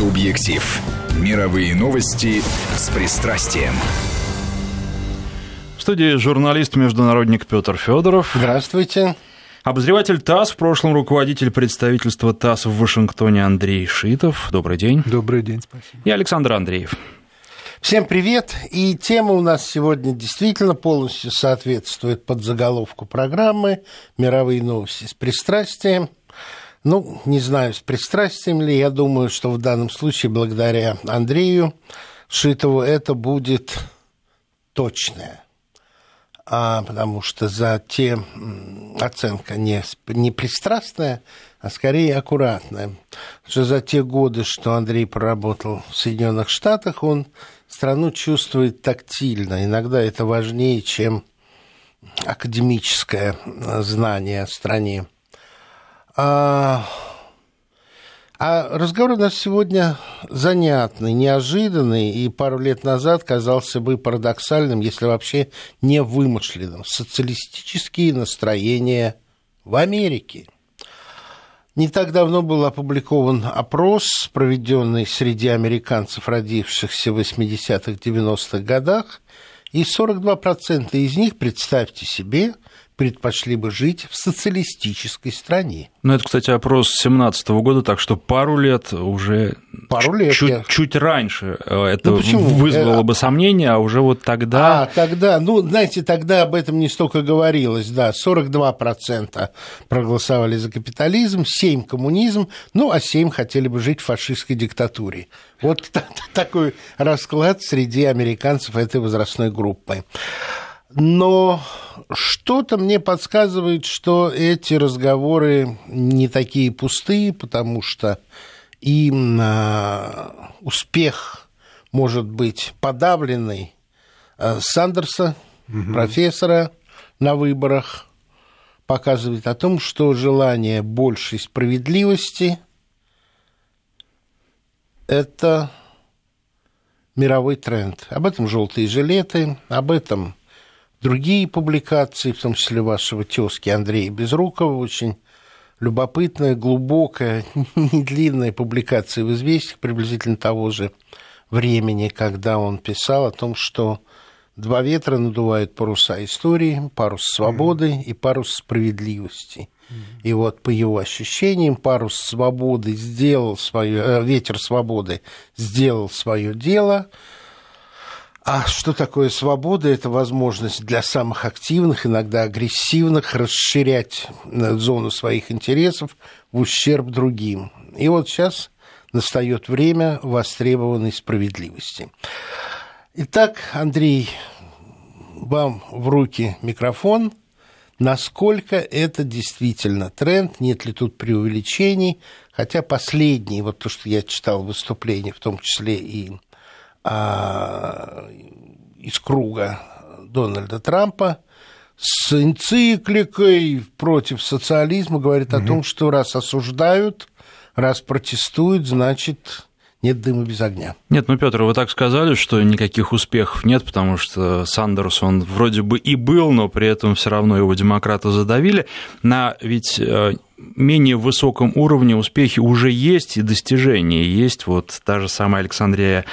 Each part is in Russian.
Субъектив. Мировые новости с пристрастием. В студии журналист-международник Петр Федоров. Здравствуйте. Обозреватель ТАСС, в прошлом руководитель представительства ТАСС в Вашингтоне Андрей Шитов. Добрый день. Добрый день, спасибо. И Александр Андреев. Всем привет. И тема у нас сегодня действительно полностью соответствует под заголовку программы «Мировые новости с пристрастием». Ну, не знаю, с пристрастием ли, я думаю, что в данном случае, благодаря Андрею Шитову, это будет точное. А, потому что за те оценка не, не пристрастная, а скорее аккуратная. Что за те годы, что Андрей проработал в Соединенных Штатах, он страну чувствует тактильно. Иногда это важнее, чем академическое знание о стране. А, а разговор у нас сегодня занятный, неожиданный, и пару лет назад казался бы парадоксальным, если вообще не вымышленным. Социалистические настроения в Америке. Не так давно был опубликован опрос, проведенный среди американцев, родившихся в 80-х, 90-х годах, и 42% из них, представьте себе, предпочли бы жить в социалистической стране. Ну, это, кстати, опрос 2017 года, так что пару лет уже... Пару лет. Чуть, я... чуть раньше э, это ну, вызвало бы сомнения, а уже вот тогда... А, тогда, ну, знаете, тогда об этом не столько говорилось, да, 42% проголосовали за капитализм, 7% коммунизм, ну, а 7% хотели бы жить в фашистской диктатуре. Вот такой расклад среди американцев этой возрастной группы. Но что-то мне подсказывает, что эти разговоры не такие пустые, потому что им а, успех может быть подавленный а, Сандерса, угу. профессора на выборах, показывает о том, что желание большей справедливости – это мировой тренд. Об этом желтые жилеты, об этом другие публикации, в том числе вашего тезки Андрея Безрукова, очень любопытная, глубокая, не длинная публикация в «Известиях» приблизительно того же времени, когда он писал о том, что два ветра надувают паруса истории, парус свободы и парус справедливости. И вот по его ощущениям парус свободы сделал свое, э, ветер свободы сделал свое дело, а что такое свобода? Это возможность для самых активных, иногда агрессивных, расширять э, зону своих интересов в ущерб другим. И вот сейчас настает время востребованной справедливости. Итак, Андрей, вам в руки микрофон. Насколько это действительно тренд, нет ли тут преувеличений, хотя последний, вот то, что я читал выступление, в том числе и из круга Дональда Трампа с энцикликой против социализма говорит угу. о том, что раз осуждают, раз протестуют, значит нет дыма без огня. Нет, ну, Петр, вы так сказали, что никаких успехов нет, потому что Сандерс, он вроде бы и был, но при этом все равно его демократы задавили. На ведь э, менее высоком уровне успехи уже есть и достижения есть. Вот та же самая Александрия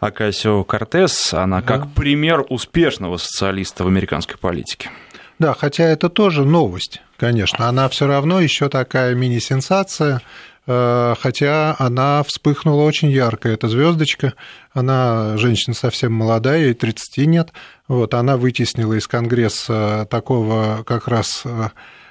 да. Акасио Кортес, она да. как пример успешного социалиста в американской политике. Да, хотя это тоже новость, конечно. Она все равно еще такая мини-сенсация, хотя она вспыхнула очень ярко, эта звездочка, она женщина совсем молодая, ей 30 нет, вот, она вытеснила из Конгресса такого как раз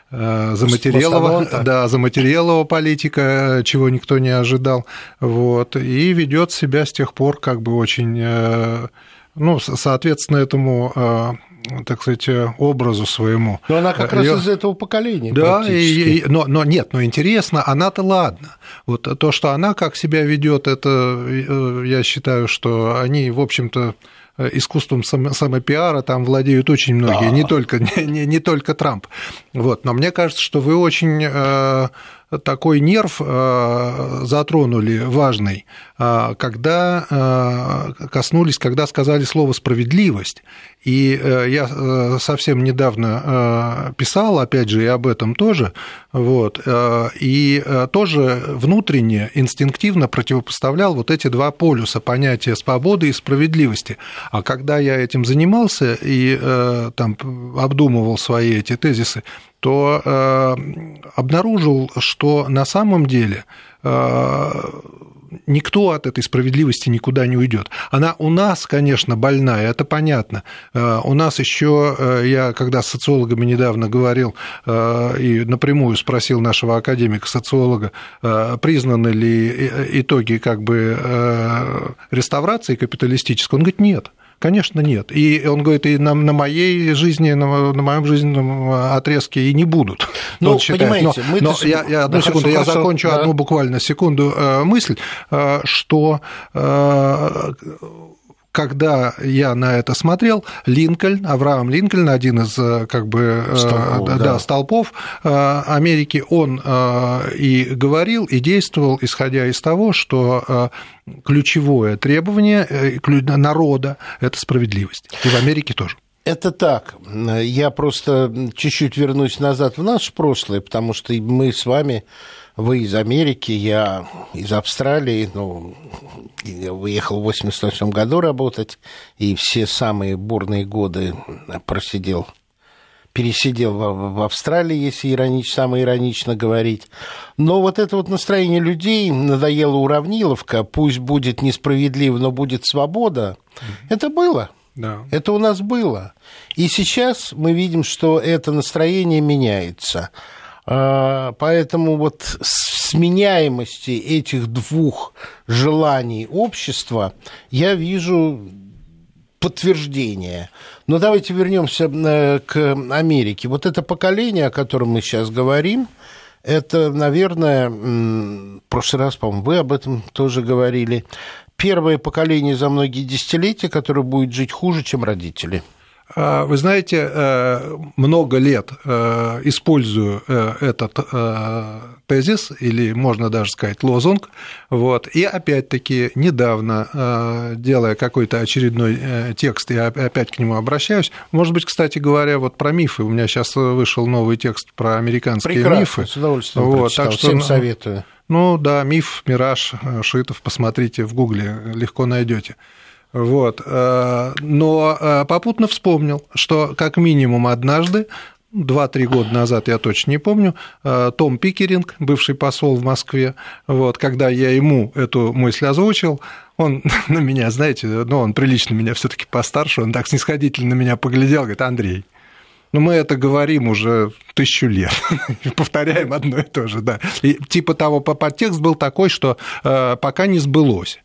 э, заматерелого, да, заматерелого политика, чего никто не ожидал, вот, и ведет себя с тех пор как бы очень, э, ну, соответственно, этому так сказать, образу своему. Но она как раз Её... из этого поколения. Да, и, и, но, но нет, но интересно, она-то ладно. Вот то, что она как себя ведет, это э, я считаю, что они, в общем-то, искусством самопиара там владеют очень многие, да. не, только, не, не только Трамп. Вот. Но мне кажется, что вы очень э, такой нерв э, затронули важный. Когда коснулись, когда сказали слово «справедливость». И я совсем недавно писал, опять же, и об этом тоже, вот, и тоже внутренне, инстинктивно противопоставлял вот эти два полюса понятия свободы и справедливости. А когда я этим занимался и там обдумывал свои эти тезисы, то э, обнаружил, что на самом деле э, никто от этой справедливости никуда не уйдет. Она у нас, конечно, больная, это понятно. Э, у нас еще, э, я когда с социологами недавно говорил э, и напрямую спросил нашего академика-социолога, признаны ли итоги как бы реставрации капиталистической, он говорит, нет. Конечно, нет. И он говорит, и на, на моей жизни, на, на моем жизненном отрезке и не будут. Ну, вот понимаете, но, мы... Но я, я, одну да, секунду, хорошо, я закончу да. одну буквально секунду э, мысль, э, что э, когда я на это смотрел, Линкольн, Авраам Линкольн, один из э, как бы э, столпов, да, да. столпов э, Америки, он и говорил, и действовал, исходя из того, что ключевое требование народа – это справедливость. И в Америке тоже. Это так. Я просто чуть-чуть вернусь назад в наше прошлое, потому что мы с вами вы из Америки, я из Австралии, ну, я выехал в 88 году работать, и все самые бурные годы просидел, пересидел в, Австралии, если иронич, самое иронично говорить. Но вот это вот настроение людей, надоела уравниловка, пусть будет несправедливо, но будет свобода, это было. Да. Это у нас было. И сейчас мы видим, что это настроение меняется. А, поэтому вот сменяемости этих двух желаний общества я вижу подтверждение. Но давайте вернемся э, к Америке. Вот это поколение, о котором мы сейчас говорим, это, наверное, в прошлый раз, по-моему, вы об этом тоже говорили, первое поколение за многие десятилетия, которое будет жить хуже, чем родители – вы знаете, э, много лет э, использую э, этот тезис, или можно даже сказать лозунг, вот, и опять-таки недавно, делая какой-то очередной текст, я опять к нему обращаюсь, может быть, кстати говоря, вот про мифы, у меня сейчас вышел новый текст про американские Прекрасно, мифы. с удовольствием вот, прочитал. так что, Всем советую. Ну да, миф, мираж, Шитов, посмотрите в Гугле, легко найдете. Вот. Э, но э, попутно вспомнил, что как минимум однажды два-три года назад, я точно не помню, э, Том Пикеринг, бывший посол в Москве, вот, когда я ему эту мысль озвучил, он на меня, знаете, ну, он прилично меня все таки постарше, он так снисходительно на меня поглядел, говорит, Андрей, ну, мы это говорим уже тысячу лет, повторяем одно и то же, да. И типа того, подтекст был такой, что пока не сбылось.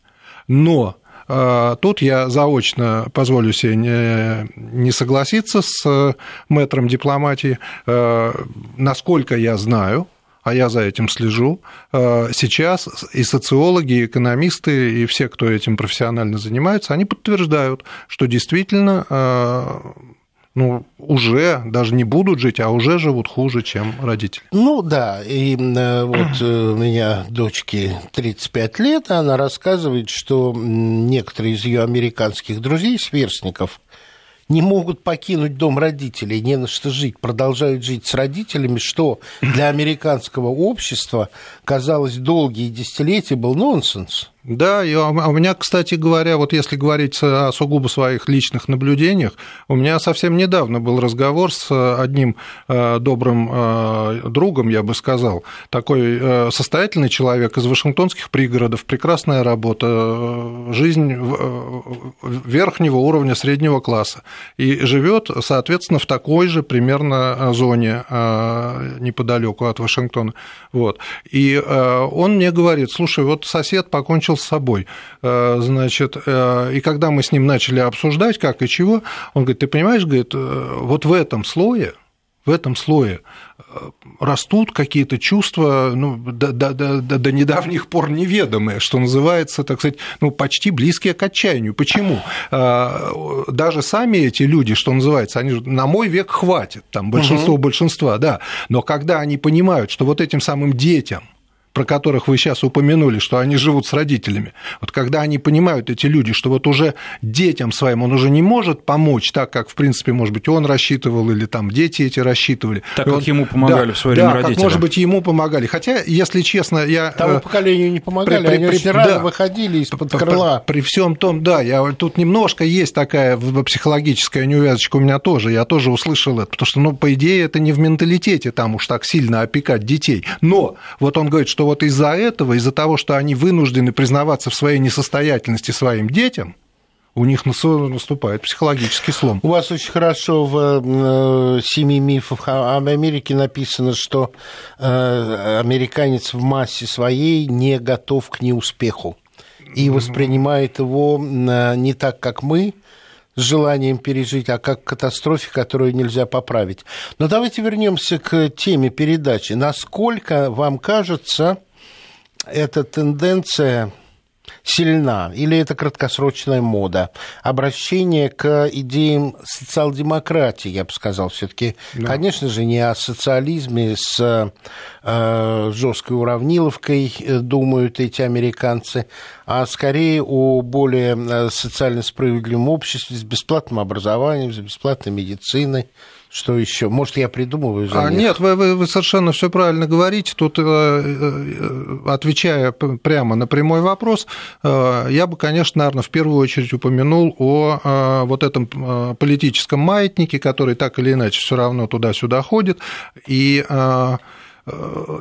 Но тут я заочно позволю себе не, согласиться с мэтром дипломатии. А, насколько я знаю, а я за этим слежу, а, сейчас и социологи, и экономисты, и все, кто этим профессионально занимается, они подтверждают, что действительно ну, уже даже не будут жить, а уже живут хуже, чем родители. Ну да, и э, вот э, у меня дочке 35 лет, она рассказывает, что некоторые из ее американских друзей, сверстников, не могут покинуть дом родителей, не на что жить, продолжают жить с родителями, что для американского общества казалось долгие десятилетия был нонсенс. Да, и а у меня, кстати говоря, вот если говорить о сугубо своих личных наблюдениях, у меня совсем недавно был разговор с одним э, добрым э, другом, я бы сказал, такой э, состоятельный человек из вашингтонских пригородов, прекрасная работа, жизнь верхнего уровня среднего класса, и живет, соответственно, в такой же примерно зоне неподалеку от Вашингтона. Вот. И он мне говорит, слушай, вот сосед покончил покончил с собой. Э, значит, э, и когда мы с ним начали обсуждать, как и чего, он говорит, ты понимаешь, говорит, э, вот в этом слое, в этом слое растут какие-то чувства ну, до, до, до, до недавних пор неведомые, что называется, так сказать, ну, почти близкие к отчаянию. Почему? Даже сами эти люди, что называется, они на мой век хватит, там большинство угу. большинства, да, но когда они понимают, что вот этим самым детям про которых вы сейчас упомянули, что они живут с родителями, вот когда они понимают, эти люди, что вот уже детям своим он уже не может помочь так, как, в принципе, может быть, он рассчитывал или там дети эти рассчитывали. Так, как он, ему помогали да, в свое время да, родители. Как, может быть, ему помогали. Хотя, если честно, я... Тому поколению не помогали, при, при, они при, очень рано да, выходили из-под крыла. При, при всем том, да, я, тут немножко есть такая психологическая неувязочка у меня тоже, я тоже услышал это, потому что, ну, по идее, это не в менталитете там уж так сильно опекать детей. Но вот он говорит, что вот из-за этого, из-за того, что они вынуждены признаваться в своей несостоятельности своим детям, у них наступает психологический слом. У вас очень хорошо в э, «Семи мифах об Америке» написано, что э, американец в массе своей не готов к неуспеху и воспринимает его э, не так, как мы, с желанием пережить, а как катастрофе, которую нельзя поправить. Но давайте вернемся к теме передачи. Насколько вам кажется эта тенденция сильна, или это краткосрочная мода. Обращение к идеям социал-демократии, я бы сказал, все-таки, да. конечно же, не о социализме с э, жесткой уравниловкой э, думают эти американцы, а скорее о более э, социально справедливом обществе с бесплатным образованием, с бесплатной медициной, что еще? Может, я придумываю за а, Нет, вы, вы, вы совершенно все правильно говорите. Тут, э, э, отвечая прямо на прямой вопрос, э, я бы, конечно, наверное, в первую очередь упомянул о вот этом политическом маятнике, который так или иначе все равно туда-сюда ходит. И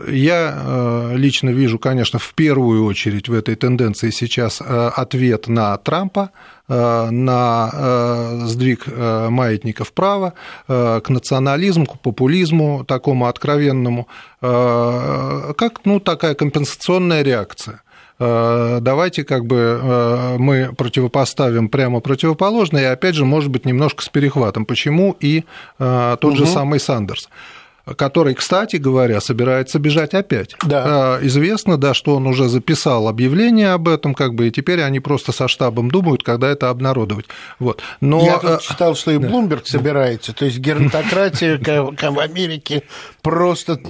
я лично вижу, конечно, в первую очередь в этой тенденции сейчас ответ на Трампа, Э, на э, сдвиг э, маятника вправо, к национализму, к популизму такому откровенному, как ну, такая компенсационная реакция давайте как бы мы противопоставим прямо противоположное, и опять же, может быть, немножко с перехватом. Почему и тот угу. же самый Сандерс? Который, кстати говоря, собирается бежать опять. Да. А, известно, да, что он уже записал объявление об этом, как бы, и теперь они просто со штабом думают, когда это обнародовать. Вот. Но... Я тут а, читал, что и Блумберг да. собирается, то есть геронтократия в Америке просто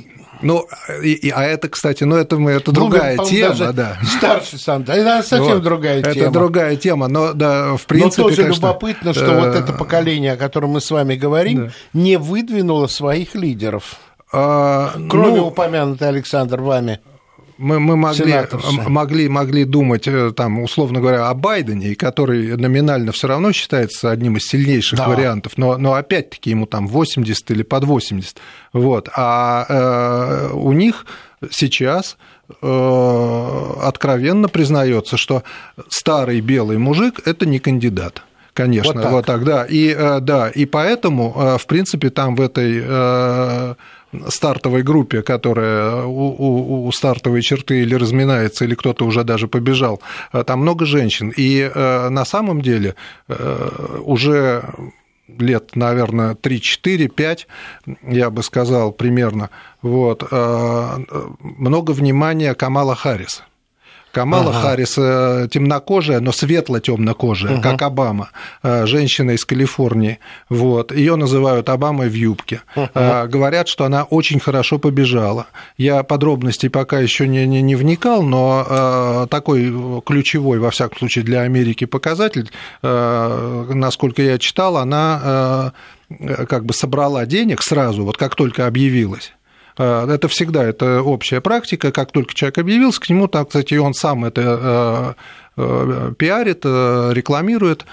ну, и, а это, кстати, ну, это, это другая ну, тема, да. Старший сам, да, это совсем вот. другая это тема. Это другая тема, но, да, в принципе, Но тоже конечно, любопытно, что вот это поколение, о котором мы с вами говорим, да. не выдвинуло своих лидеров. А, Кроме ну, упомянутой Александр вами мы, мы могли, могли, могли думать, э, там, условно говоря, о Байдене, который номинально все равно считается одним из сильнейших да. вариантов, но, но опять-таки ему там 80 или под 80. Вот. А э, у них сейчас э, откровенно признается, что старый белый мужик это не кандидат. Конечно, вот так, вот так да. И, э, да. и поэтому, в принципе, там в этой стартовой группе, которая у, у, у стартовой черты или разминается, или кто-то уже даже побежал, э, там много женщин. И э, на самом деле э, уже лет, наверное, 3, 4, 5, я бы сказал, примерно, вот, много внимания Камала Харриса. Камала ага. Харрис э, темнокожая, но светло-темнокожая, угу. как Обама, э, женщина из Калифорнии. Вот. Ее называют Обамой в юбке. Угу. Говорят, что она очень хорошо побежала. Я подробностей пока еще не, не, не вникал, но такой ключевой, во всяком случае, для Америки показатель, насколько я читал, она как бы собрала денег сразу, вот как только объявилась. Э, это всегда это общая практика. Как только человек объявился, к нему, так, кстати, он сам это э, э, пиарит, рекламирует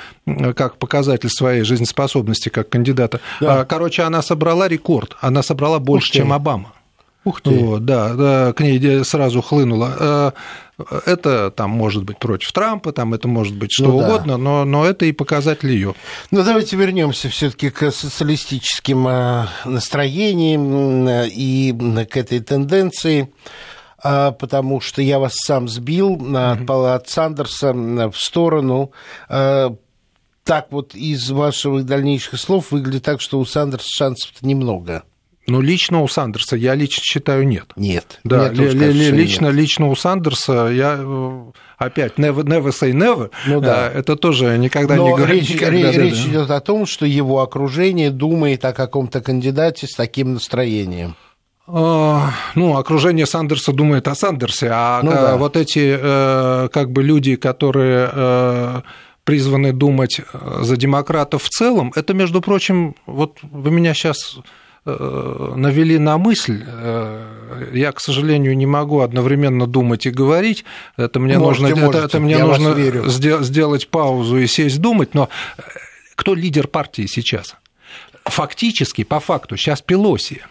как показатель своей жизнеспособности как кандидата. Да. Короче, она собрала рекорд, она собрала больше, чем Обама. Ух ты. Вот, да, да, к ней сразу хлынуло. Это там может быть против Трампа, там это может быть что ну, угодно, да. но, но это и показатель ее. Ну давайте вернемся все-таки к социалистическим э, настроениям и к этой тенденции а, потому что я вас сам сбил mm-hmm. от Сандерса в сторону. Так вот из ваших дальнейших слов выглядит так, что у Сандерса шансов немного. Ну, лично у Сандерса я лично считаю нет. Нет. Да, ли, ли, лично, нет. лично у Сандерса я э, опять never, never say never. Ну, да. Э, это тоже никогда Но не говорю. Речь, никогда, речь да, идет о том, что его окружение думает о каком-то кандидате с таким настроением. А, ну, окружение Сандерса думает о Сандерсе, а ну, да. вот эти как бы люди, которые призваны думать за демократов в целом, это, между прочим, вот вы меня сейчас навели на мысль. Я, к сожалению, не могу одновременно думать и говорить. Это мне можете, нужно, можете. Это, это мне нужно сделать паузу и сесть думать. Но кто лидер партии сейчас? Фактически, по факту, сейчас Пелоси.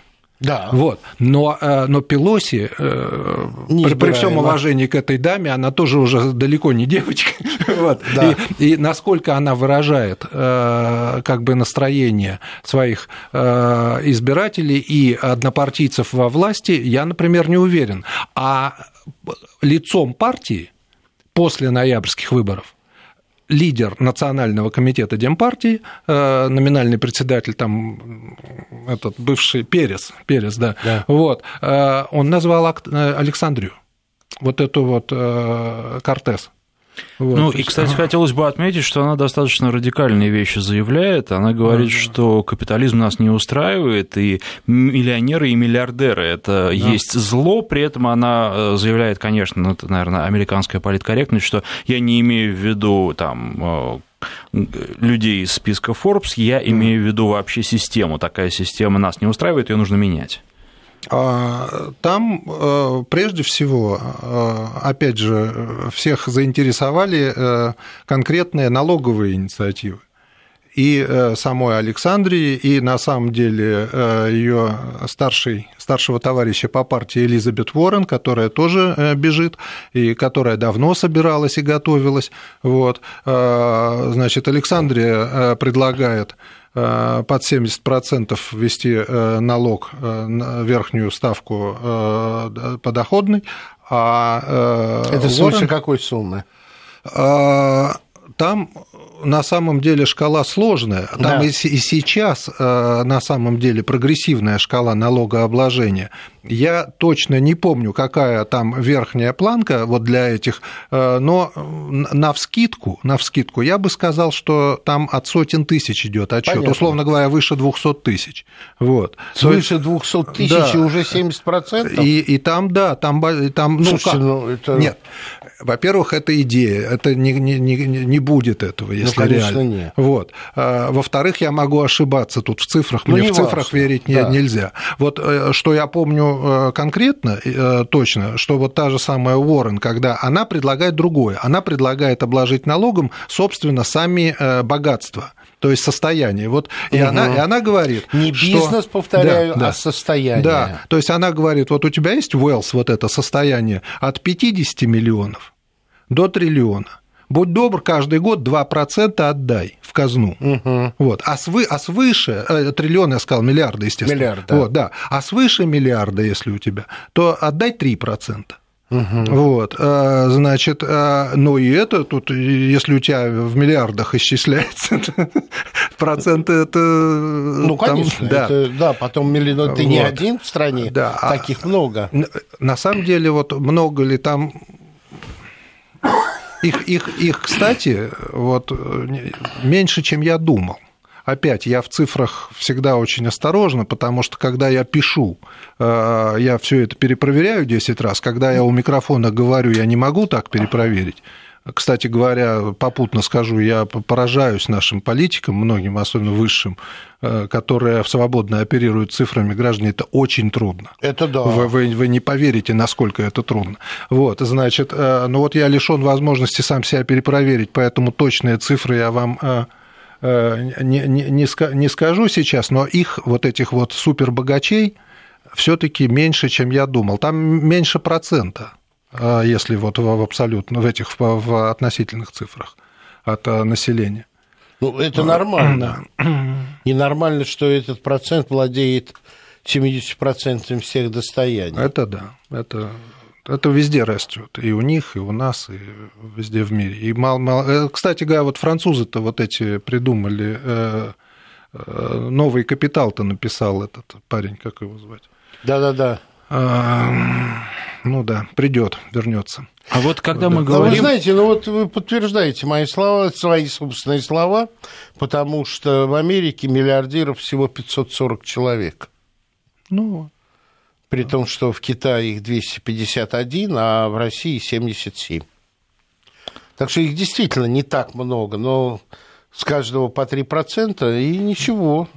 Да. Вот. Но, э, но Пелоси, э, при, при всем уважении к этой даме, она тоже уже далеко не девочка. вот. да. и, и насколько она выражает э, как бы настроение своих избирателей и однопартийцев во власти, я, например, не уверен. А лицом партии после ноябрьских выборов лидер Национального комитета Демпартии, э, номинальный председатель там этот бывший Перес, Перес, да, да. вот, э, он назвал э, Александрию, вот эту вот Кортес. Вот, ну, и, кстати, ага. хотелось бы отметить, что она достаточно радикальные вещи заявляет. Она говорит, ага. что капитализм нас не устраивает, и миллионеры и миллиардеры – это да. есть зло. При этом она э, заявляет, конечно, ну, это, наверное, американская политкорректность, что я не имею в виду там э, людей из списка Forbes, я имею в виду вообще систему. Такая система нас не устраивает, ее нужно менять. А, там э, прежде всего, э, опять же, всех заинтересовали э, конкретные налоговые инициативы и самой Александрии, и на самом деле ее старший, старшего товарища по партии Элизабет Уоррен, которая тоже бежит, и которая давно собиралась и готовилась. Вот. Значит, Александрия предлагает под 70% ввести э, налог э, на верхнюю ставку подоходный. А Это свыше какой суммы? Там на самом деле шкала сложная. Там да. и, и сейчас э, на самом деле прогрессивная шкала налогообложения. Я точно не помню, какая там верхняя планка вот для этих, э, но на вскидку, на вскидку я бы сказал, что там от сотен тысяч идет отчет, Понятно. условно говоря, выше 200 тысяч. Вот. Свыше 200 тысяч да. и уже 70%? И, и там, да, там... там ну, Слушайте, ну, это... Нет, во-первых, это идея, это не, не, не, не будет этого, если ну, конечно, реально. Нет. Вот. А, во-вторых, я могу ошибаться тут в цифрах, ну, мне в цифрах важно. верить да. нельзя. Вот э, что я помню э, конкретно, э, точно, что вот та же самая Уоррен, когда она предлагает другое, она предлагает обложить налогом, собственно, сами богатства то есть состояние. Вот, и, угу. она, и она говорит... Не бизнес, что... повторяю, да, а да, состояние. Да, то есть она говорит, вот у тебя есть wealth, вот это состояние, от 50 миллионов до триллиона. Будь добр, каждый год 2% отдай в казну. Угу. Вот. А, свы, а свыше, э, триллион, я сказал, миллиарды, естественно. Миллиард, да. Вот, да. А свыше миллиарда, если у тебя, то отдай 3%. Угу. Вот, э, значит, э, ну и это тут, если у тебя в миллиардах исчисляется, проценты это... Ну, конечно, да. Это, да, потом миллион, ты вот. не один в стране, да. А таких много. На самом деле, вот много ли там их, их, их, кстати, вот меньше, чем я думал. Опять, я в цифрах всегда очень осторожно, потому что когда я пишу, э, я все это перепроверяю 10 раз. Когда я у микрофона говорю, я не могу так перепроверить. Кстати говоря, попутно скажу, я поражаюсь нашим политикам, многим, особенно высшим, э, которые свободно оперируют цифрами граждан, это очень трудно. Это да. Вы, вы, вы не поверите, насколько это трудно. Вот, значит, э, ну вот я лишен возможности сам себя перепроверить, поэтому точные цифры я вам э, не, не, не скажу сейчас, но их, вот этих вот супербогачей, все-таки меньше, чем я думал. Там меньше процента если вот в абсолютно в этих в относительных цифрах от э, населения. Ну, это нормально. Ненормально, что этот процент владеет 70% всех достояний. Это да. Это, это везде растет. И у них, и у нас, и везде в мире. И мало, мало... Э, кстати говоря, вот французы-то вот эти придумали э, новый капитал-то написал этот парень, как его звать? Да-да-да. Ну да, придет, вернется. А вот когда да. мы говорим... А вы знаете, ну вот вы подтверждаете мои слова, свои собственные слова, потому что в Америке миллиардеров всего 540 человек. Ну, При том, что в Китае их 251, а в России 77. Так что их действительно не так много, но с каждого по 3% и ничего.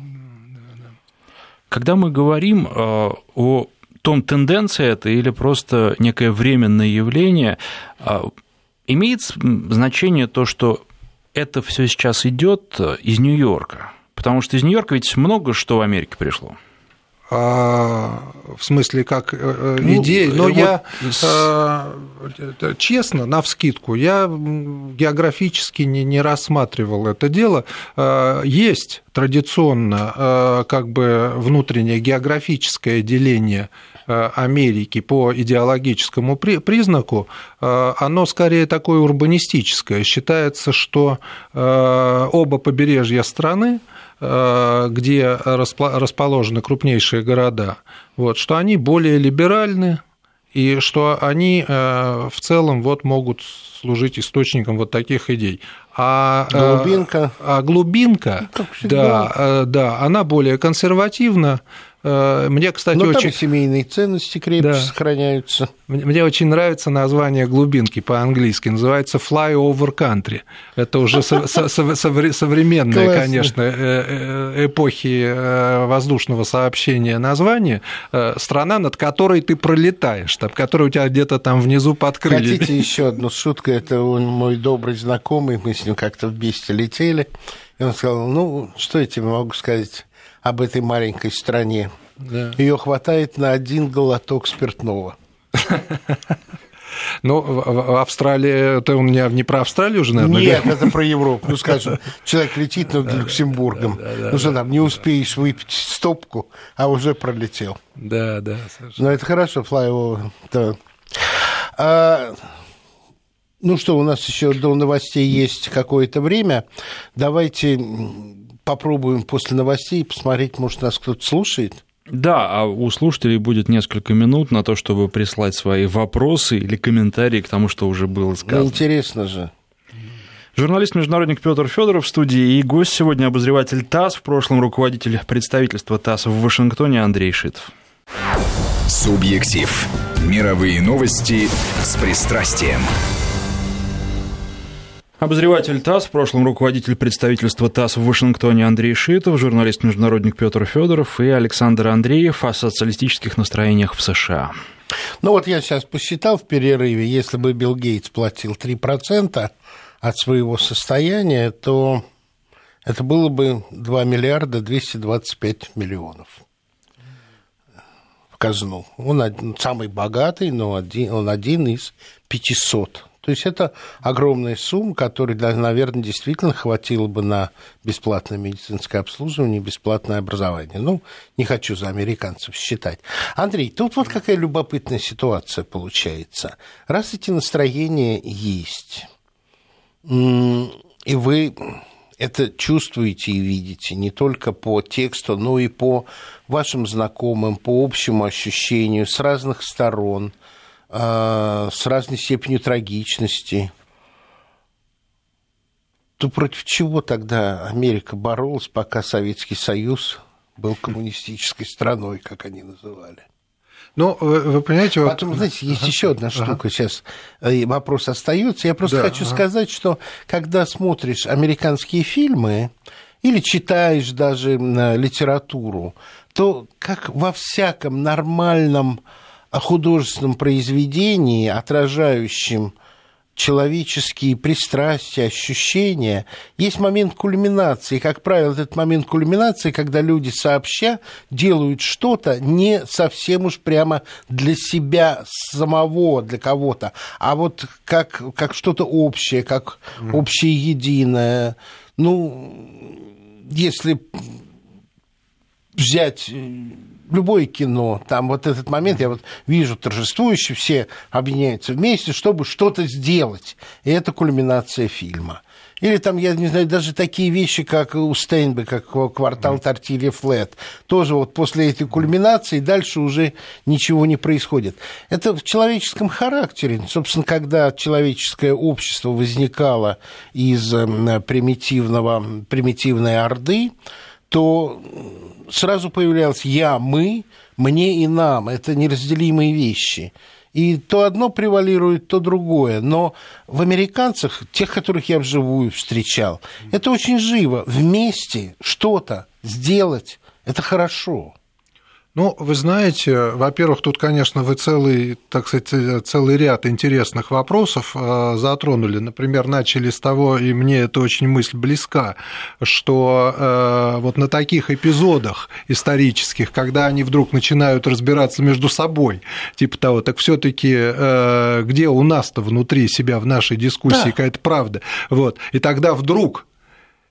Когда мы говорим э, о том, тенденция это или просто некое временное явление, э, имеет значение то, что это все сейчас идет из Нью-Йорка? Потому что из Нью-Йорка ведь много что в Америке пришло. А, в смысле, как э, э, ну, идеи. Но вот я, честно, на вскидку, я географически не, не рассматривал это дело. Есть традиционно как бы внутреннее географическое деление Америки по идеологическому признаку, оно скорее такое урбанистическое. Считается, что оба побережья страны Э, где расположены крупнейшие города, вот, что они более либеральны, и что они э, в целом вот могут служить источником вот таких идей. А э, глубинка, а глубинка, ну, да, да, она более консервативна, Э, мне, кстати, Но очень... там семейные ценности крепче да. сохраняются. Мне очень нравится название глубинки по-английски. Называется Flyover Country. Это уже современное, конечно, э, э, эпохи воздушного сообщения название. Страна, над которой ты пролетаешь, там, которая у тебя где-то там внизу под крыльями. Хотите еще одну шутку? Это мой добрый знакомый, мы с ним как-то вместе летели. И он сказал, ну, что я тебе могу сказать? Об этой маленькой стране. Да. Ее хватает на один глоток спиртного. Ну, в Австралии, это у меня не про Австралию уже, наверное? Нет, это про Европу. Ну, скажем, человек летит над Люксембургом. Ну что там, не успеешь выпить стопку, а уже пролетел. Да, да. Но это хорошо, флайово. Да. А, ну что, у нас еще до новостей есть какое-то время. Давайте попробуем после новостей посмотреть, может, нас кто-то слушает. Да, а у слушателей будет несколько минут на то, чтобы прислать свои вопросы или комментарии к тому, что уже было сказано. Ну, интересно же. Журналист-международник Петр Федоров в студии и гость сегодня обозреватель ТАСС, в прошлом руководитель представительства ТАСС в Вашингтоне Андрей Шитов. Субъектив. Мировые новости с пристрастием. Обозреватель ТАСС, в прошлом руководитель представительства ТАСС в Вашингтоне Андрей Шитов, журналист-международник Петр Федоров и Александр Андреев о социалистических настроениях в США. Ну вот я сейчас посчитал в перерыве, если бы Билл Гейтс платил 3% от своего состояния, то это было бы 2 миллиарда 225 миллионов в казну. Он один, самый богатый, но один, он один из 500 то есть это огромная сумма, которой, наверное, действительно хватило бы на бесплатное медицинское обслуживание, бесплатное образование. Ну, не хочу за американцев считать. Андрей, тут вот какая любопытная ситуация получается. Раз эти настроения есть, и вы это чувствуете и видите не только по тексту, но и по вашим знакомым, по общему ощущению с разных сторон – с разной степенью трагичности, то против чего тогда Америка боролась, пока Советский Союз был коммунистической страной, как они называли? Ну, вы, вы понимаете, Потом, вот... знаете, есть еще одна штука. Ага. Сейчас э, вопрос остается. Я просто да, хочу ага. сказать, что когда смотришь американские фильмы или читаешь даже литературу, то как во всяком нормальном о художественном произведении, отражающем человеческие пристрастия, ощущения, есть момент кульминации. Как правило, этот момент кульминации, когда люди сообща делают что-то не совсем уж прямо для себя самого, для кого-то, а вот как, как что-то общее, как общее единое. Ну, если взять любое кино, там вот этот момент, я вот вижу торжествующие, все объединяются вместе, чтобы что-то сделать. И это кульминация фильма. Или там, я не знаю, даже такие вещи, как у Стейнбе, как «Квартал Тортилья Флет». Тоже вот после этой кульминации дальше уже ничего не происходит. Это в человеческом характере. Собственно, когда человеческое общество возникало из примитивного, примитивной орды, то сразу появлялось «я», «мы», «мне» и «нам». Это неразделимые вещи. И то одно превалирует, то другое. Но в американцах, тех, которых я вживую встречал, это очень живо. Вместе что-то сделать – это хорошо. Ну, вы знаете, во-первых, тут, конечно, вы целый, так сказать, целый ряд интересных вопросов э, затронули. Например, начали с того, и мне эта очень мысль близка, что э, вот на таких эпизодах исторических, когда они вдруг начинают разбираться между собой, типа того, так все таки э, где у нас-то внутри себя в нашей дискуссии да. какая-то правда, вот, и тогда вдруг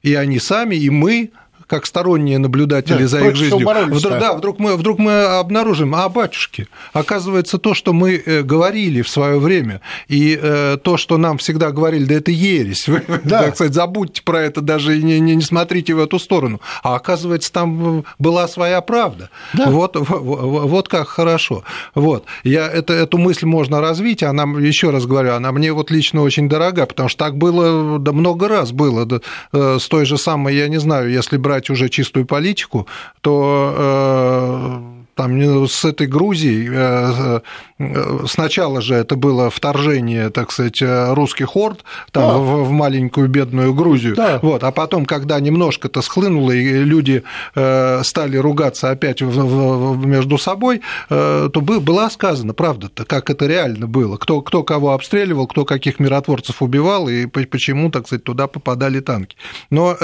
и они сами, и мы как сторонние наблюдатели да, за их жизнью. Вдруг, да, вдруг мы, вдруг мы обнаружим, а батюшки, оказывается, то, что мы э, говорили в свое время, и э, то, что нам всегда говорили, да это ересь, вы, да. так сказать, забудьте про это, даже не, не, не смотрите в эту сторону. А оказывается, там была своя правда. Да. Вот, вот, как хорошо. Вот. Я, это, эту мысль можно развить, она, еще раз говорю, она мне вот лично очень дорога, потому что так было, да много раз было, да, э, с той же самой, я не знаю, если брать брать уже чистую политику, то э, там с этой Грузией, э, э, сначала же это было вторжение, так сказать, русских орд там, да. в, в маленькую бедную Грузию, да. вот, а потом, когда немножко-то схлынуло, и люди стали ругаться опять между собой, то была сказана правда-то, как это реально было, кто, кто кого обстреливал, кто каких миротворцев убивал, и почему, так сказать, туда попадали танки. Но,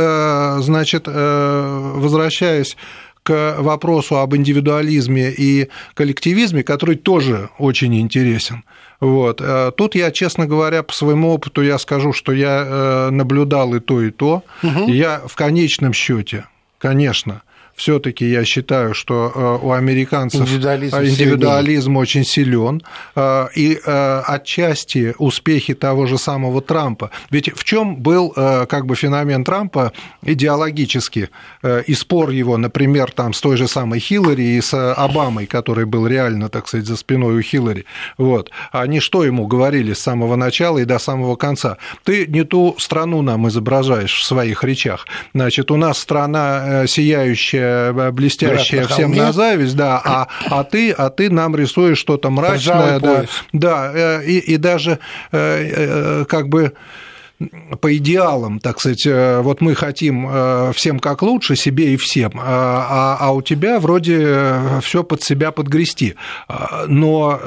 значит, возвращаясь к вопросу об индивидуализме и коллективизме, который тоже очень интересен. Вот. Э, тут я, честно говоря, по своему опыту я скажу, что я э, наблюдал и то, и то. Угу. Я в конечном счете, конечно, все-таки я считаю, что э, у американцев индивидуализм, индивидуализм очень силен, э, и э, отчасти успехи того же самого Трампа. Ведь в чем был как бы феномен Трампа идеологически, и спор его, например, там с той же самой Хиллари и с Обамой, который был реально, так сказать, за спиной у Хиллари, вот, они что ему говорили с самого начала и до самого конца? Ты не ту страну нам изображаешь в своих речах. Значит, у нас страна сияющая Э, блестящая Град всем на зависть, да, а, а, ты, а ты нам рисуешь что-то мрачное, да, да, э, и, и даже э, как бы по идеалам, так сказать, вот мы хотим всем как лучше, себе и всем, а, а у тебя вроде все под себя подгрести. Но,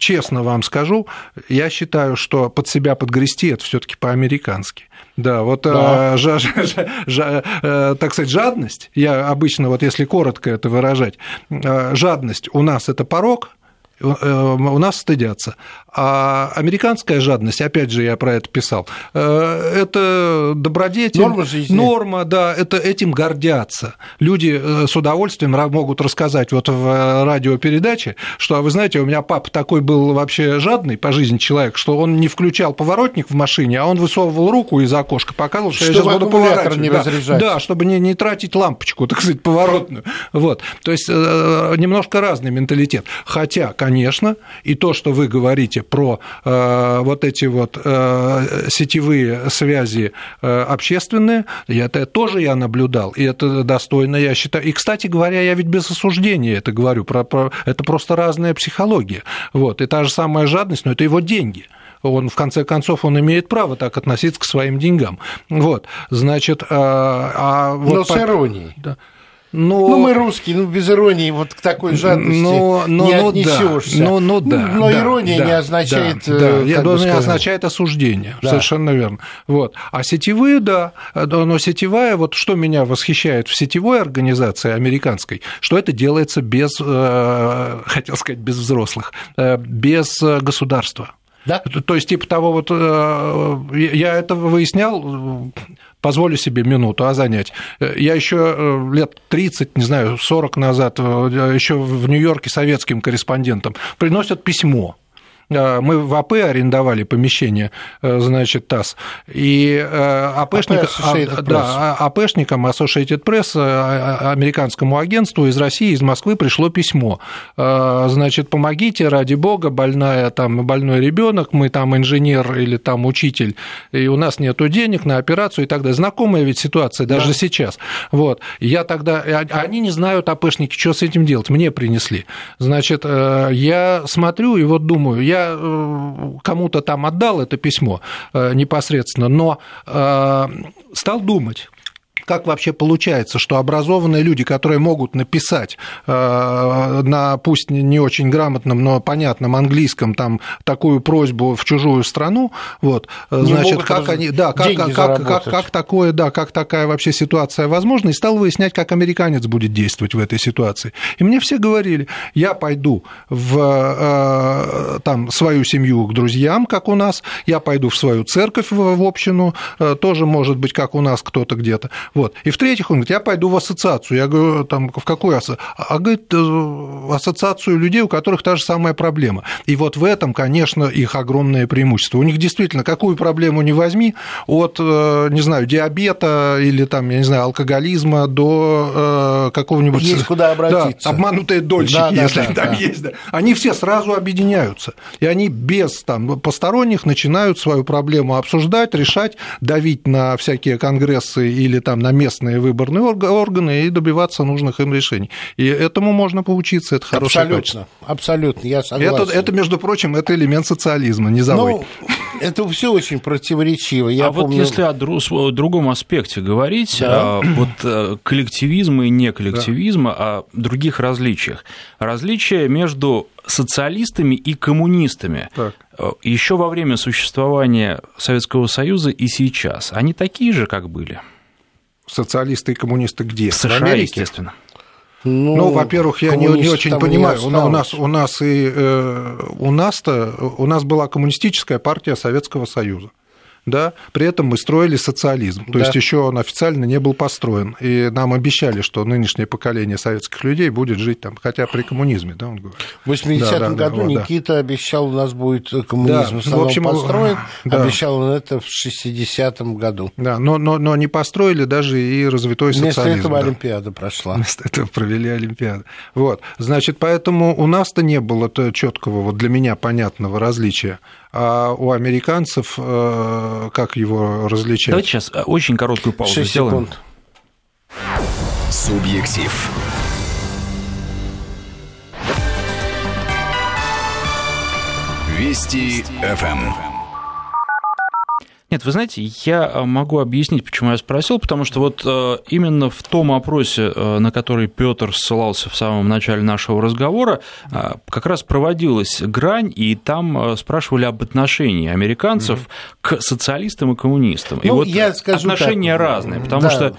честно вам скажу, я считаю, что под себя подгрести это все-таки по-американски. Да, вот, да. Э, жа, жа, жа, э, так сказать, жадность, я обычно, вот если коротко это выражать, э, жадность у нас это порог, Э, у нас стыдятся. А американская жадность, опять же, я про это писал, э, это добродетель. Норма жизни. Норма, да, это этим гордятся. Люди э, с удовольствием могут рассказать вот в радиопередаче, что, а вы знаете, у меня папа такой был вообще жадный по жизни человек, что он не включал поворотник в машине, а он высовывал руку из окошка, показывал, что чтобы я сейчас буду поворачивать. Не разряжать. Да, чтобы не, не тратить лампочку, так сказать, поворотную. Вот. То есть немножко разный менталитет. Хотя, конечно, конечно, и то, что вы говорите про э, вот эти вот э, сетевые связи э, общественные, это тоже я наблюдал, и это достойно, я считаю. И, кстати говоря, я ведь без осуждения это говорю, про, про, это просто разная психология. Вот, и та же самая жадность, но это его деньги он в конце концов он имеет право так относиться к своим деньгам. Вот, значит, а, а вот но по... с иронией. Да. Но... Ну, мы русские, ну, без иронии вот к такой жадности но, но, не ну, отнесешься. Да, ну, ну, да, но да, ирония да, не означает... Да, да, я думаю, не означает осуждение, да. совершенно верно. Вот. А сетевые, да, но сетевая, вот что меня восхищает в сетевой организации американской, что это делается без, э, хотел сказать, без взрослых, э, без государства. Да? То есть, типа того, вот э, я это выяснял позволю себе минуту, а занять. Я еще э, лет 30, не знаю, 40 назад, э, еще в Нью-Йорке советским корреспондентам приносят письмо мы в АП арендовали помещение, значит, ТАСС, и АПшник, AP да, АПшникам Associated Press, американскому агентству из России, из Москвы пришло письмо. Значит, помогите, ради бога, больная, там, больной ребенок, мы там инженер или там учитель, и у нас нет денег на операцию и так далее. Знакомая ведь ситуация даже да. сейчас. Вот. Я тогда... Они не знают, АПшники, что с этим делать. Мне принесли. Значит, э, я смотрю и вот думаю, я э, кому-то там отдал это письмо э, непосредственно, но стал думать, как вообще получается, что образованные люди, которые могут написать э, на пусть не очень грамотном, но понятном английском там такую просьбу в чужую страну, вот, не значит, как они, да, как, как, как, как, как такое, да, как такая вообще ситуация возможна, и стал выяснять, как американец будет действовать в этой ситуации. И мне все говорили, я пойду в э, там свою семью к друзьям, как у нас, я пойду в свою церковь в, общину, э, тоже может быть, как у нас кто-то где-то. Вот. И в-третьих, он говорит, я пойду в ассоциацию. Я говорю, там, в какую ассоциацию? А говорит, э, ассоциацию людей, у которых та же самая проблема. И вот в этом, конечно, их огромное преимущество. У них действительно, какую проблему не возьми, от, э, не знаю, диабета или там, я не знаю, алкоголизма до э, какого-нибудь... Есть куда обратиться. Да, обманутые дольщики, да, если да, там да. есть. Да. Они все сразу объединяются. И они без там, посторонних начинают свою проблему обсуждать, решать, давить на всякие конгрессы или там на местные выборные органы и добиваться нужных им решений. И этому можно поучиться, это хорошее абсолютно, качество. Абсолютно, я согласен. Это, это, между прочим, это элемент социализма, низовой. Ну, это все очень противоречиво. Я а помню... вот если о другом аспекте говорить, да. а, вот э, коллективизма и не коллективизма, да. о других различиях. Различия между социалистами и коммунистами так. Э, еще во время существования Советского Союза и сейчас, они такие же, как были? Социалисты и коммунисты где? В США, в Америке? естественно. Ну, ну во-первых, я не, не очень понимаю. У нас, у нас и э, у нас-то у нас была коммунистическая партия Советского Союза да, при этом мы строили социализм. То да. есть еще он официально не был построен. И нам обещали, что нынешнее поколение советских людей будет жить там, хотя при коммунизме, да, он говорит. В 80-м да, да, году да, Никита да. обещал, у нас будет коммунизм да, в общем, построен, да. обещал он это в 60-м году. Да, но, но, но не построили даже и развитой Вместо социализм. Вместо этого да. Олимпиада прошла. Вместо этого провели Олимпиаду. Вот, значит, поэтому у нас-то не было четкого, вот для меня понятного различия а у американцев э, как его различать? Давайте сейчас э, очень короткую паузу 6 сделаем. Секунд. Субъектив. Вести ФМ. Нет, вы знаете, я э, могу объяснить, почему я спросил, потому что вот э, именно в том опросе, э, на который Петр ссылался в самом начале нашего разговора, как раз проводилась грань, и там спрашивали об отношении американцев угу. к социалистам и коммунистам. Ну, и вот я скажу отношения так, разные, потому да. что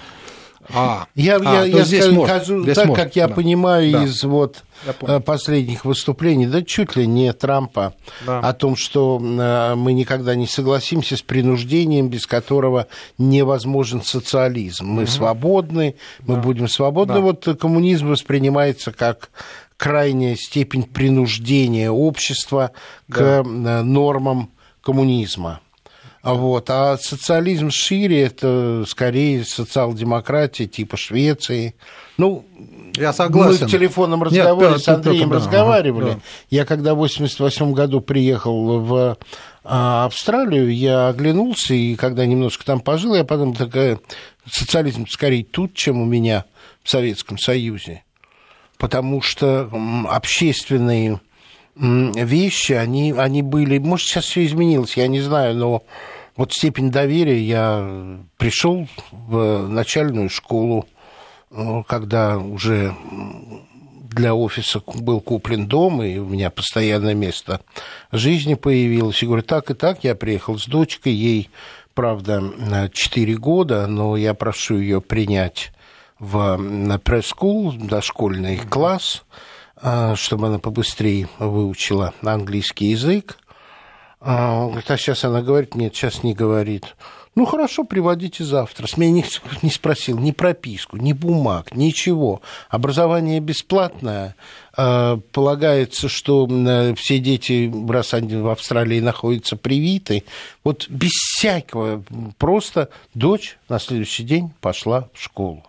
а, я, а, я, я здесь скажу, может, здесь так, может, как я да. понимаю да. из вот я последних выступлений, да чуть ли не Трампа, да. о том, что мы никогда не согласимся с принуждением, без которого невозможен социализм. Мы угу. свободны, мы да. будем свободны. Да. Вот коммунизм воспринимается как крайняя степень принуждения общества да. к нормам коммунизма. Вот. А социализм шире, это скорее социал-демократия типа Швеции. Ну, я согласен. Мы в телефонном разговоре Нет, с Андреем Петр, разговаривали. Да. Я когда в 88 году приехал в а, Австралию, я оглянулся, и когда немножко там пожил, я подумал, такая социализм скорее тут, чем у меня в Советском Союзе. Потому что общественные вещи, они, они были... Может, сейчас все изменилось, я не знаю, но вот степень доверия я пришел в начальную школу, э, когда уже для офиса был куплен дом, и у меня постоянное место жизни появилось. И говорю, так и так, я приехал с дочкой, ей, правда, 4 года, но я прошу ее принять в пресс-скул, дошкольный класс – чтобы она побыстрее выучила английский язык. А, говорит, а сейчас она говорит, нет, сейчас не говорит. Ну, хорошо, приводите завтра. С меня никто не спросил ни прописку, ни бумаг, ничего. Образование бесплатное. А, полагается, что все дети, раз они в Австралии находятся привиты, вот без всякого, просто дочь на следующий день пошла в школу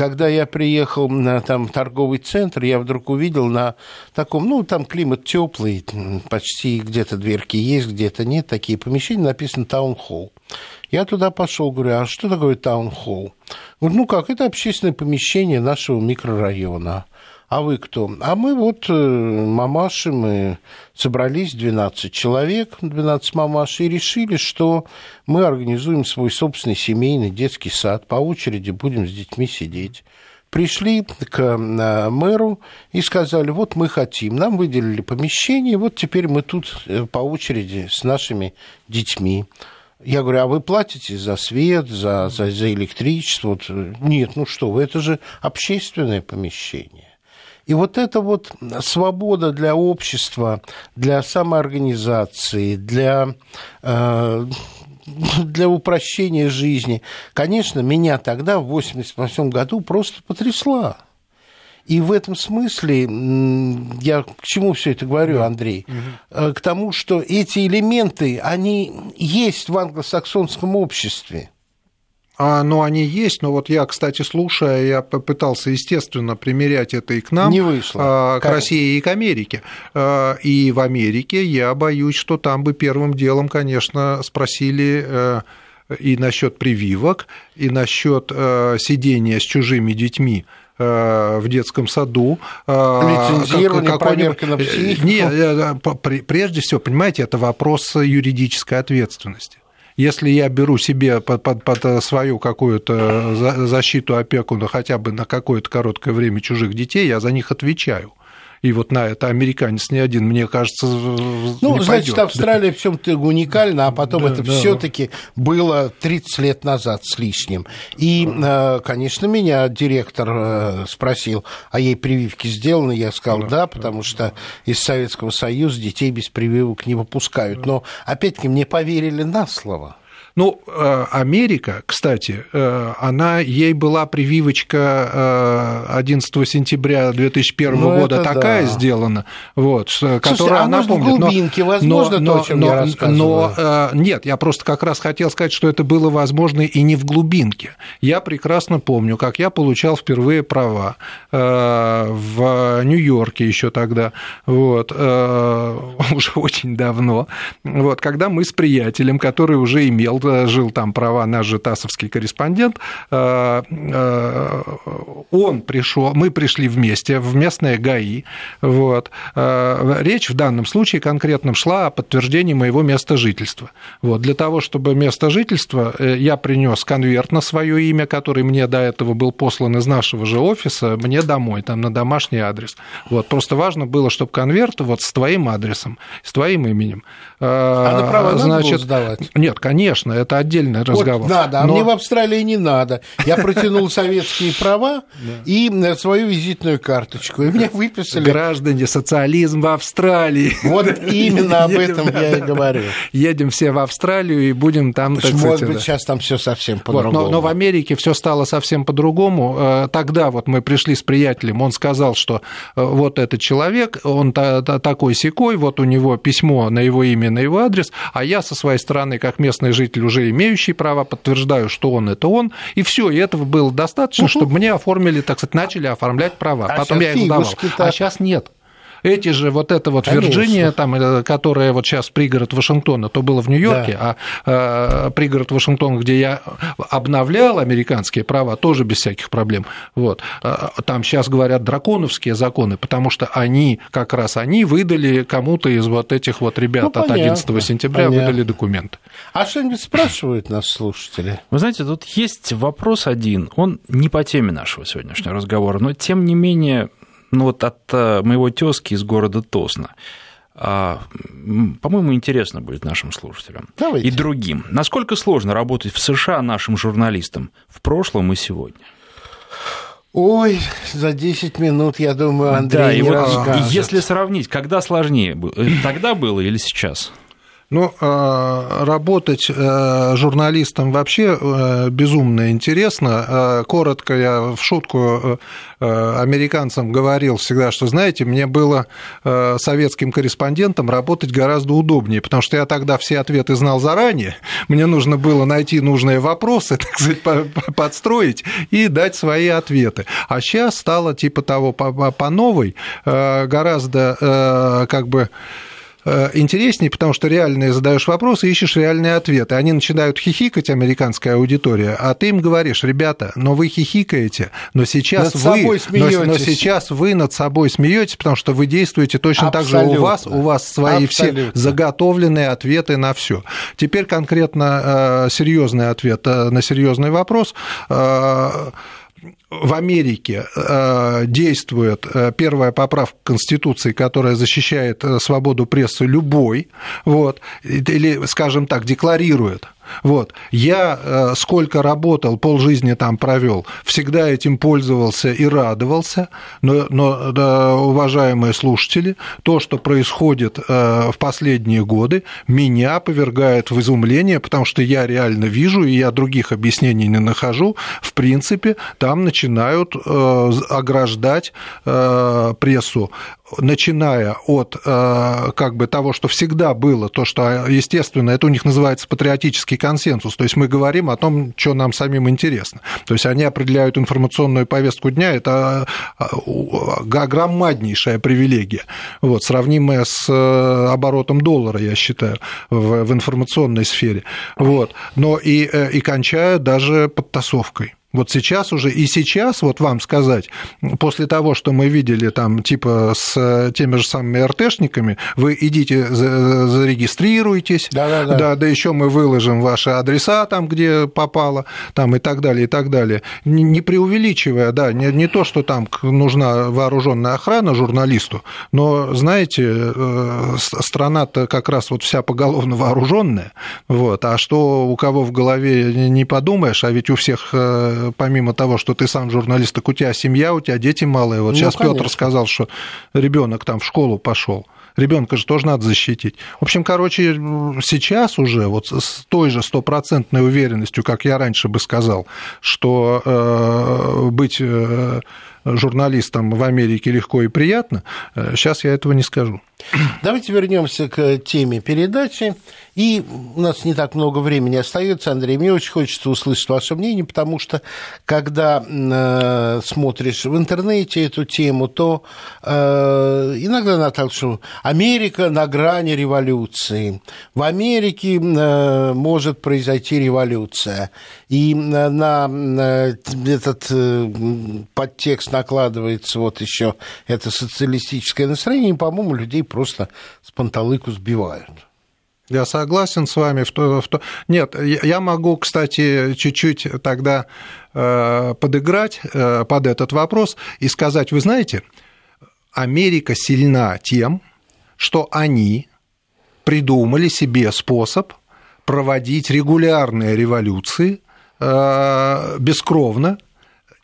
когда я приехал на там, торговый центр, я вдруг увидел на таком, ну, там климат теплый, почти где-то дверки есть, где-то нет, такие помещения, написано таунхолл. Я туда пошел, говорю, а что такое таунхолл? Говорю, ну как, это общественное помещение нашего микрорайона. А вы кто? А мы вот э, мамаши, мы собрались 12 человек, 12 мамаш, и решили, что мы организуем свой собственный семейный детский сад, по очереди будем с детьми сидеть пришли к э, мэру и сказали, вот мы хотим, нам выделили помещение, вот теперь мы тут э, по очереди с нашими детьми. Я говорю, а вы платите за свет, за, за, за электричество? Нет, ну что вы, это же общественное помещение. И вот эта вот свобода для общества, для самоорганизации, для, э, для упрощения жизни, конечно, меня тогда, в 1988 году, просто потрясла. И в этом смысле я к чему все это говорю, Андрей? Угу. К тому, что эти элементы, они есть в англосаксонском обществе. А, ну, они есть, но вот я, кстати, слушая, я попытался, естественно, примерять это и к нам, Не вышло. А, к? России и к Америке. А, и в Америке я боюсь, что там бы первым делом, конечно, спросили э, и насчет прививок, и насчет э, сидения с чужими детьми э, в детском саду. Лицензирование, проверка на психику. Нет, прежде всего, понимаете, это вопрос юридической ответственности. Если я беру себе под, под, под свою какую-то защиту, опеку, ну, хотя бы на какое-то короткое время чужих детей, я за них отвечаю и вот на это американец не один, мне кажется, Ну, не значит, пойдет. Австралия да. в чем-то уникальна, а потом да, это да. все-таки было 30 лет назад с лишним. И, э, конечно, меня директор э, спросил, а ей прививки сделаны? Я сказал, да, да потому что из Советского Союза детей без прививок не выпускают. Но, опять-таки, мне поверили на слово. Ну, э, Америка, кстати, э, она, ей была прививочка 11 э, сентября 2001 ну, года такая да. сделана, вот, Слушай, которая а она помнит. В глубинке, но, возможно, но, то, о чем но, я рассказываю. Но нет, я просто как раз хотел сказать, что это было возможно и не в глубинке. Я прекрасно помню, как я получал впервые права в Нью-Йорке еще тогда, вот, уже очень давно, вот, когда мы с приятелем, который уже имел жил там права наш же ТАССовский корреспондент, э, э, он пришел, мы пришли вместе в местное ГАИ, вот. Э, речь в данном случае конкретном шла о подтверждении моего места жительства. Вот. Для того, чтобы место жительства, я принес конверт на свое имя, который мне до этого был послан из нашего же офиса, мне домой, там, на домашний адрес. Вот. Просто важно было, чтобы конверт вот с твоим адресом, с твоим именем. А на право Значит, надо сдавать? Нет, конечно, это отдельный разговор. Вот надо, а Но... мне в Австралии не надо. Я протянул советские права и свою визитную карточку, и мне выписали... Граждане, социализм в Австралии. Вот именно об этом я и говорю. Едем все в Австралию и будем там... Может быть, сейчас там все совсем по-другому. Но в Америке все стало совсем по-другому. Э, тогда вот мы пришли с приятелем, он сказал, что э, вот этот человек, он такой секой, вот у него письмо на его имя на его адрес, а я со своей стороны, как местный житель, уже имеющий право, подтверждаю, что он это он, и все, и этого было достаточно, угу. чтобы мне оформили, так сказать, начали оформлять права. А Потом я их сдавал. А сейчас нет. Эти же вот это вот Конечно. Вирджиния, там, э, которая вот сейчас пригород Вашингтона, то было в Нью-Йорке, да. а э, пригород Вашингтона, где я обновлял американские права, тоже без всяких проблем. Вот. А, там сейчас говорят драконовские законы, потому что они, как раз они выдали кому-то из вот этих вот ребят ну, от 11 сентября понятно. выдали документы. А что-нибудь спрашивают нас слушатели? Вы знаете, тут есть вопрос один, он не по теме нашего сегодняшнего разговора, но тем не менее ну вот от э, моего тезки из города Тосна. По-моему, интересно будет нашим слушателям Давайте. и другим. Насколько сложно работать в США нашим журналистам в прошлом и сегодня? Ой, за 10 минут, я думаю, Андрей да, не и вот Если сравнить, когда сложнее было, тогда было или сейчас? Ну, э, работать э, журналистом вообще э, безумно интересно. Коротко я в шутку американцам говорил всегда, что, знаете, мне было советским корреспондентом работать гораздо удобнее, потому что я тогда все ответы знал заранее, мне нужно было найти нужные вопросы, так сказать, подстроить и дать свои ответы. А сейчас стало типа того по новой, гораздо как бы Э, интереснее, потому что реальные задаешь вопросы, ищешь реальные ответы. Они начинают хихикать, американская аудитория, а ты им говоришь, ребята, но вы хихикаете, но сейчас над вы, но, но сейчас вы над собой смеетесь, потому что вы действуете точно Абсолютно. так же у вас, у вас свои Абсолютно. все заготовленные ответы на все. Теперь конкретно э, серьезный ответ э, на серьезный вопрос в Америке э, действует э, первая поправка Конституции, которая защищает э, свободу прессы любой, вот, или, скажем так, декларирует вот. Я сколько работал, полжизни там провел, всегда этим пользовался и радовался, но, но да, уважаемые слушатели, то, что происходит в последние годы, меня повергает в изумление, потому что я реально вижу, и я других объяснений не нахожу, в принципе, там начинают э, ограждать прессу начиная от э, как бы того, что всегда было, то, что, естественно, это у них называется патриотический консенсус, то есть мы говорим о том, что нам самим интересно. То есть они определяют информационную повестку дня, это э, громаднейшая привилегия, вот, сравнимая с э, оборотом доллара, я считаю, в информационной сфере. Вот. Но и, и кончая даже подтасовкой. Вот сейчас уже, и сейчас, вот вам сказать, после того, что мы видели там, типа, с теми же самыми РТшниками, вы идите, зарегистрируйтесь, да, да, да. да, да еще мы выложим ваши адреса там, где попало, там и так далее, и так далее. Не преувеличивая, да, не, не то, что там нужна вооруженная охрана журналисту, но, знаете, э, страна-то как раз вот вся поголовно вооруженная, вот, а что у кого в голове не подумаешь, а ведь у всех э, помимо того, что ты сам журналист, так у тебя семья, у тебя дети малые. Вот ну, сейчас Петр сказал, что ребенок там в школу пошел. Ребенка же тоже надо защитить. В общем, короче, сейчас уже вот с той же стопроцентной уверенностью, как я раньше бы сказал, что э, быть э, журналистом в Америке легко и приятно, э, сейчас я этого не скажу. Давайте вернемся к теме передачи. И у нас не так много времени остается, Андрей. Мне очень хочется услышать ваше мнение, потому что когда э, смотришь в интернете эту тему, то э, иногда наталкиваешься, Америка на грани революции. В Америке э, может произойти революция. И на, на этот э, подтекст накладывается вот еще это социалистическое настроение, по-моему, людей просто с панталыку сбивают. Я согласен с вами. В то, в то... Нет, я могу, кстати, чуть-чуть тогда э, подыграть э, под этот вопрос и сказать, вы знаете, Америка сильна тем, что они придумали себе способ проводить регулярные революции э, бескровно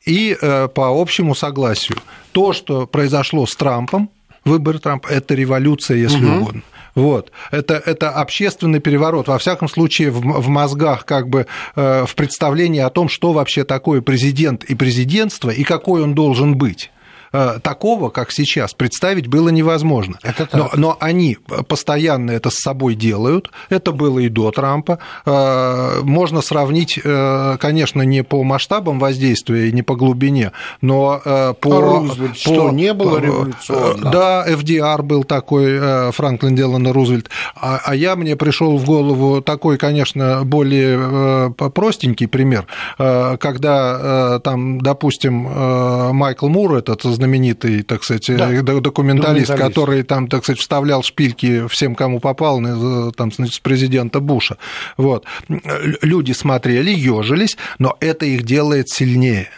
и по общему согласию. То, что произошло с Трампом, выборы Трампа, это революция, если угу. угодно. Вот. Это, это общественный переворот, во всяком случае, в, в мозгах, как бы э, в представлении о том, что вообще такое президент и президентство, и какой он должен быть. Э, такого, как сейчас, представить было невозможно. Но, но они постоянно это с собой делают. Это было и до Трампа. Э, можно сравнить, э, конечно, не по масштабам воздействия и не по глубине, но по... А Рузвельт, по, что, не было революционно? Да, FDR был такой, Франклин Делано Рузвельт. А, а я, мне пришел в голову такой, конечно, более простенький пример, когда там, допустим, Майкл Мур, этот знаменитый, так сказать, да. Э, документалист, документалист, который там, так сказать, вставлял шпильки всем, кому попал, там, значит, с президента Буша. Вот. Люди смотрели, ежились, но это их делает сильнее.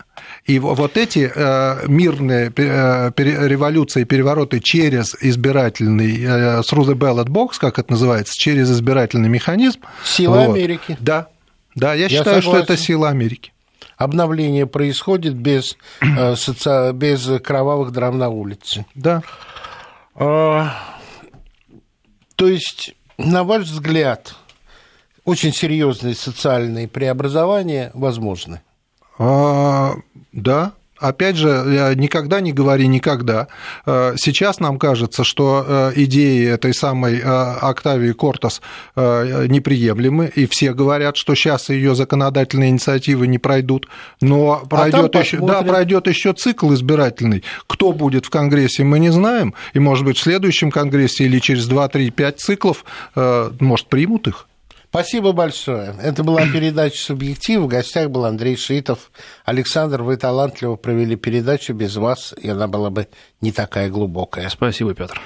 И вот эти э, мирные э, революции, перевороты через избирательный, through the ballot box, как это называется, через избирательный механизм. Сила вот. Америки. Да, да, я, я считаю, согласен. что это сила Америки обновление происходит без, э, соци... без кровавых драм на улице. Да. А, то есть на ваш взгляд, очень серьезные социальные преобразования возможны? А, да, Опять же, никогда не говори никогда. Э, сейчас нам кажется, что э, идеи этой самой э, Октавии Кортас неприемлемы, и все говорят, что сейчас ее законодательные инициативы не пройдут, но пройдет а еще, да, пройдет еще цикл избирательный. Кто будет в Конгрессе, мы не знаем, и, может быть, в следующем Конгрессе или через 2-3-5 циклов, может, примут их. Спасибо большое. Это была передача «Субъектив». В гостях был Андрей Шитов. Александр, вы талантливо провели передачу. Без вас и она была бы не такая глубокая. Спасибо, Петр.